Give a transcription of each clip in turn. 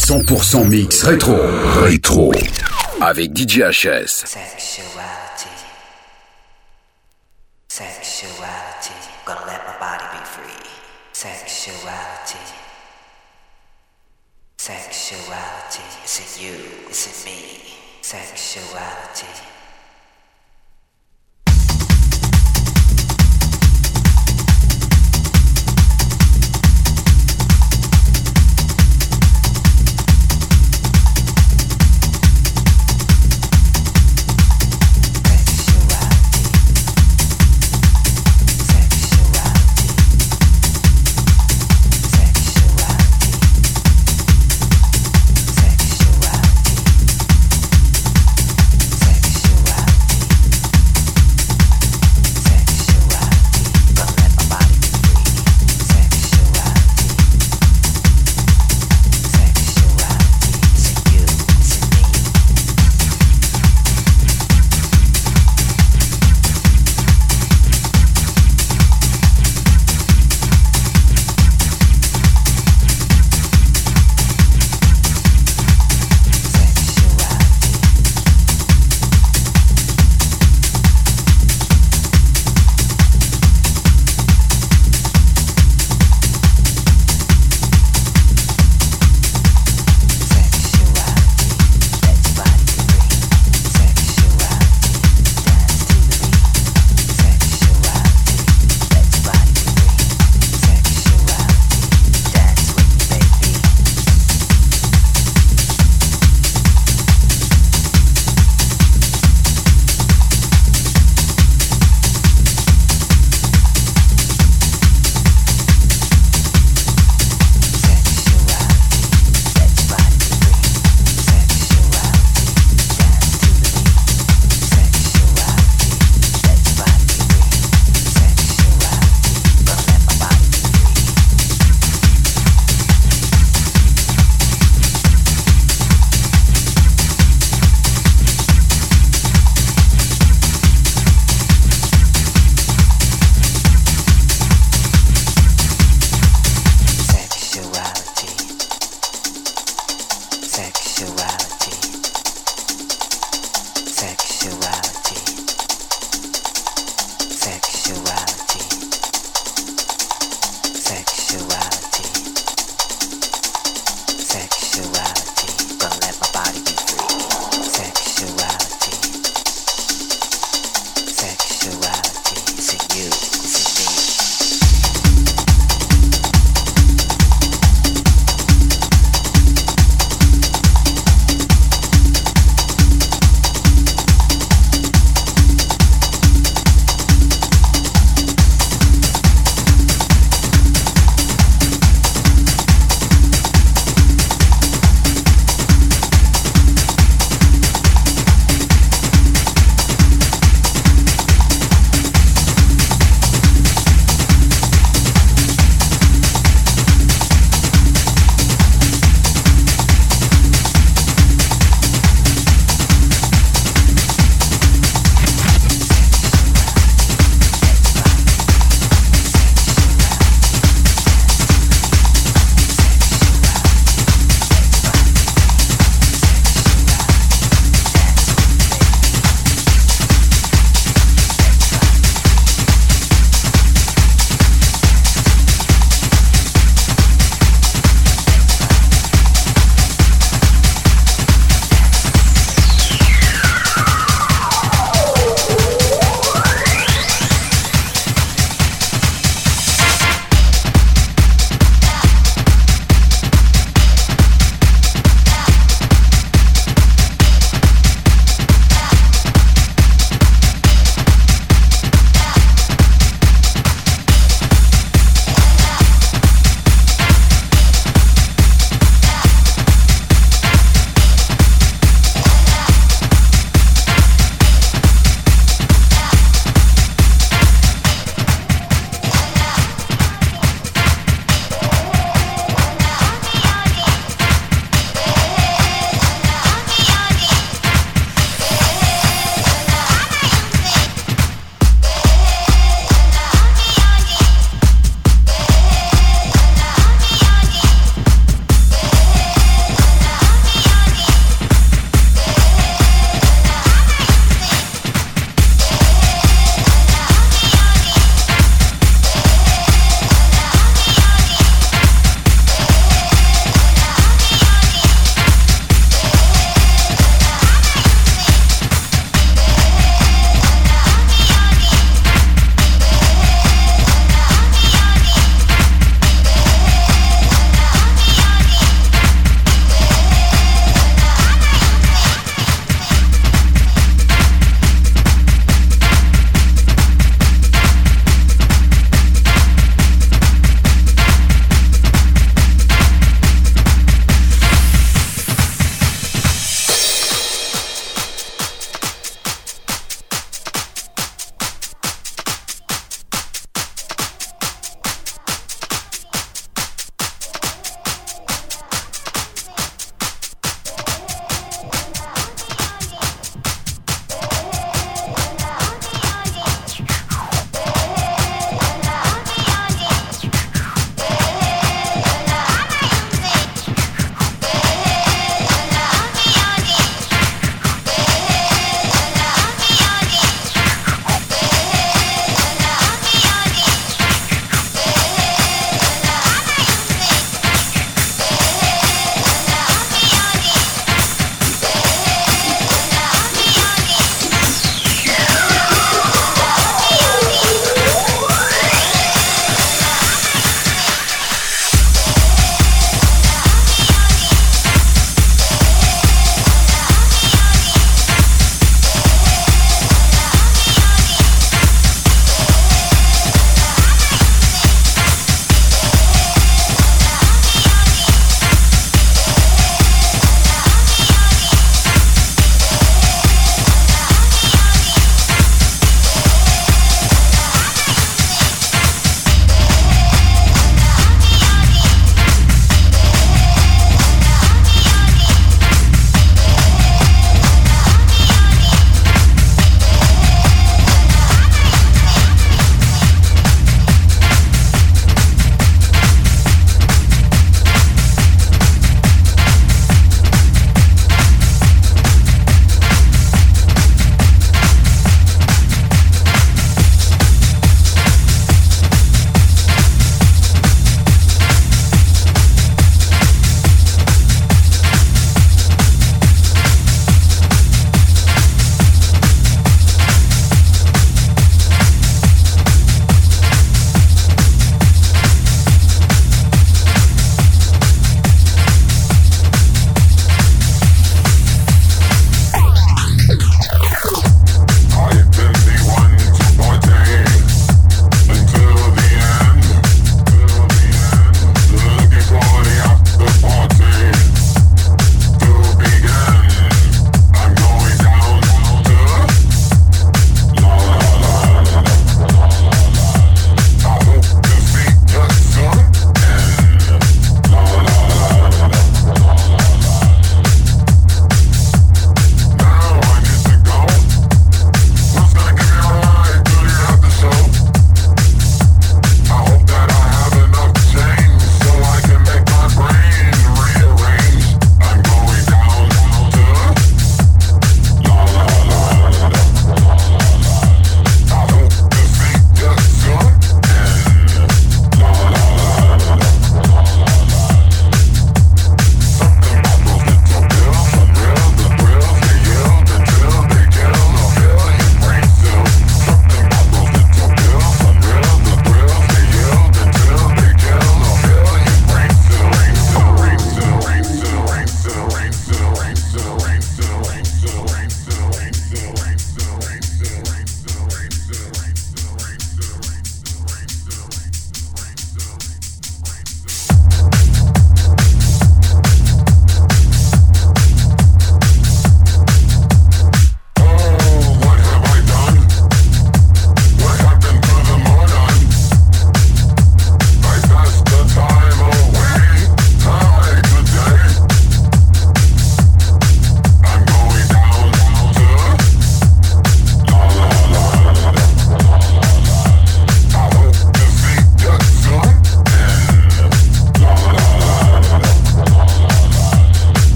100% mix rétro. Rétro. Avec DJHS. Sexuality. Sexuality. Gonna let my body be free. Sexuality. Sexuality. It's you? It's in me? Sexuality.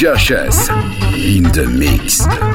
HS. In. The mix.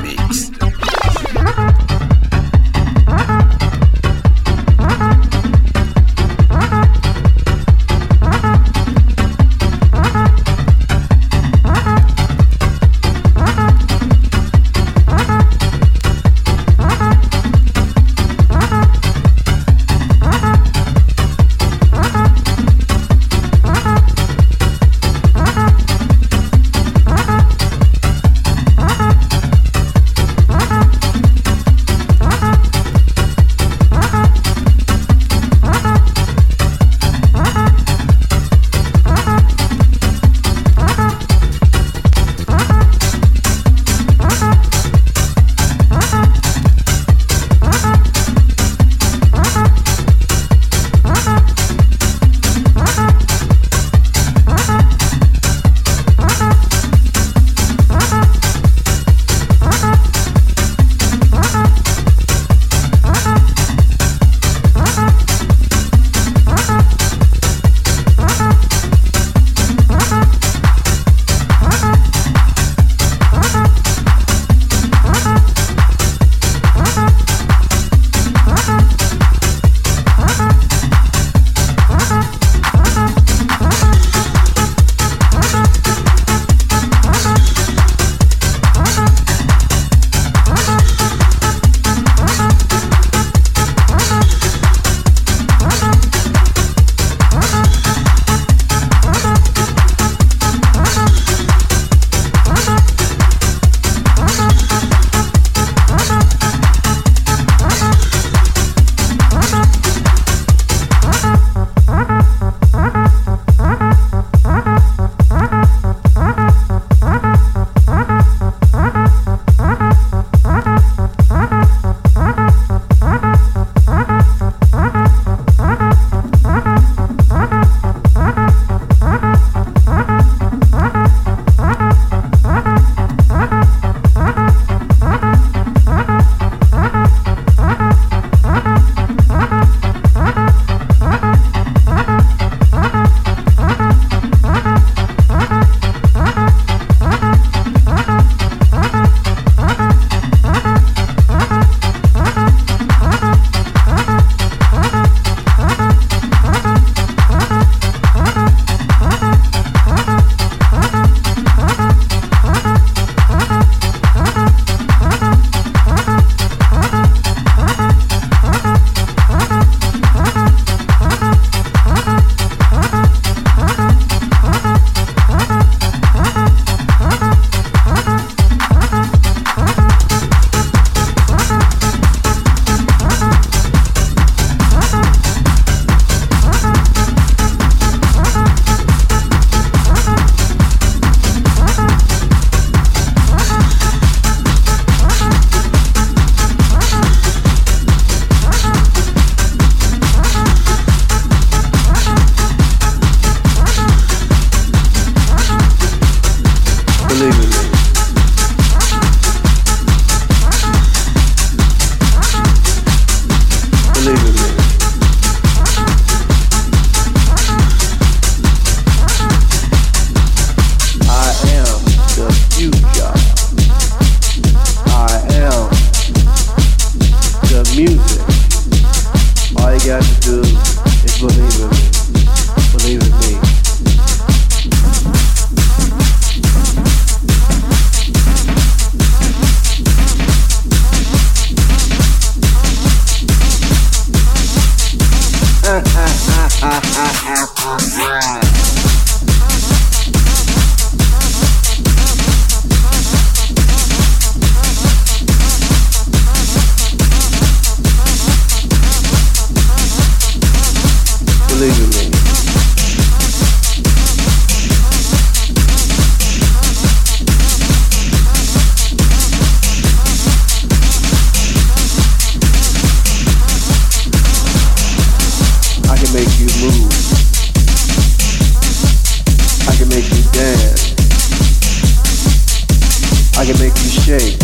shake.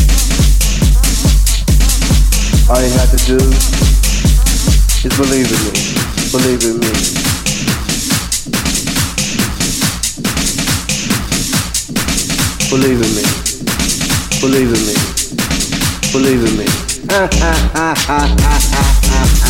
All you have to do is believe in me. Believe in me. Believe in me. Believe in me. Believe in me.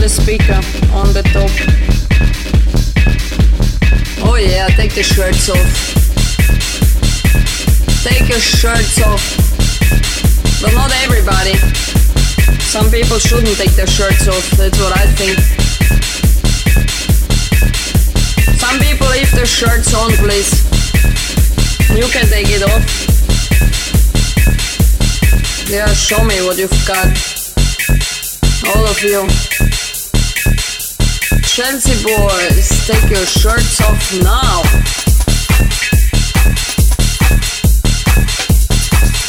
the speaker, on the top. Oh yeah, take the shirts off. Take your shirts off. But not everybody. Some people shouldn't take their shirts off, that's what I think. Some people leave their shirts on, please. You can take it off. Yeah, show me what you've got. All of you. Chelsea boys, take your shirts off now.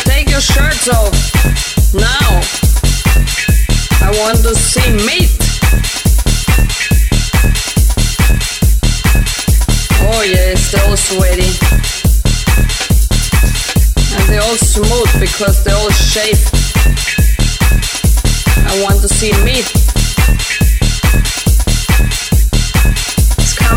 Take your shirts off now. I want to see meat. Oh yes, they're all sweaty. And they're all smooth because they're all shaved. I want to see meat.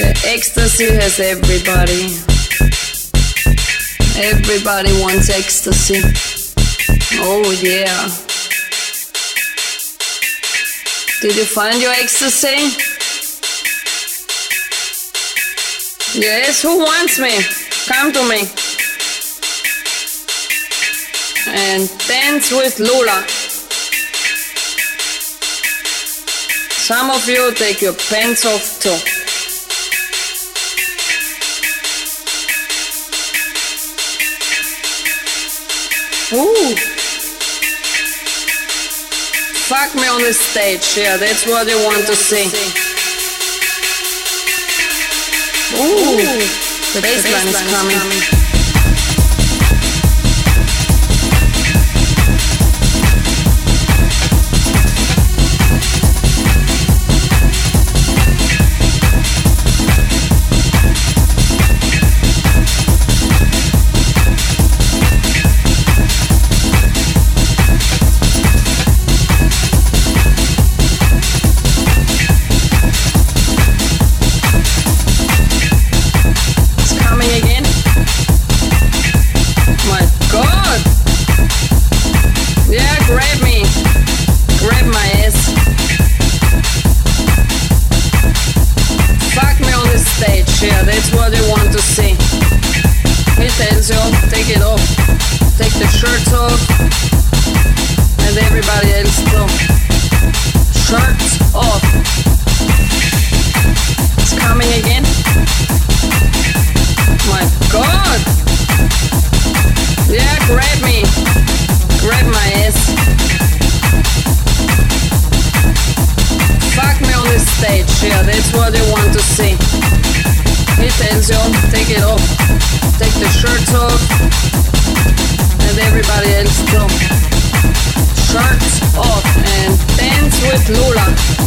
The ecstasy has everybody. Everybody wants ecstasy. Oh yeah. Did you find your ecstasy? Yes, who wants me? Come to me. And dance with Lula. Some of you take your pants off too. Ooh. Fuck me on the stage, yeah, that's what you want to see. Ooh, the bassline is coming. Dance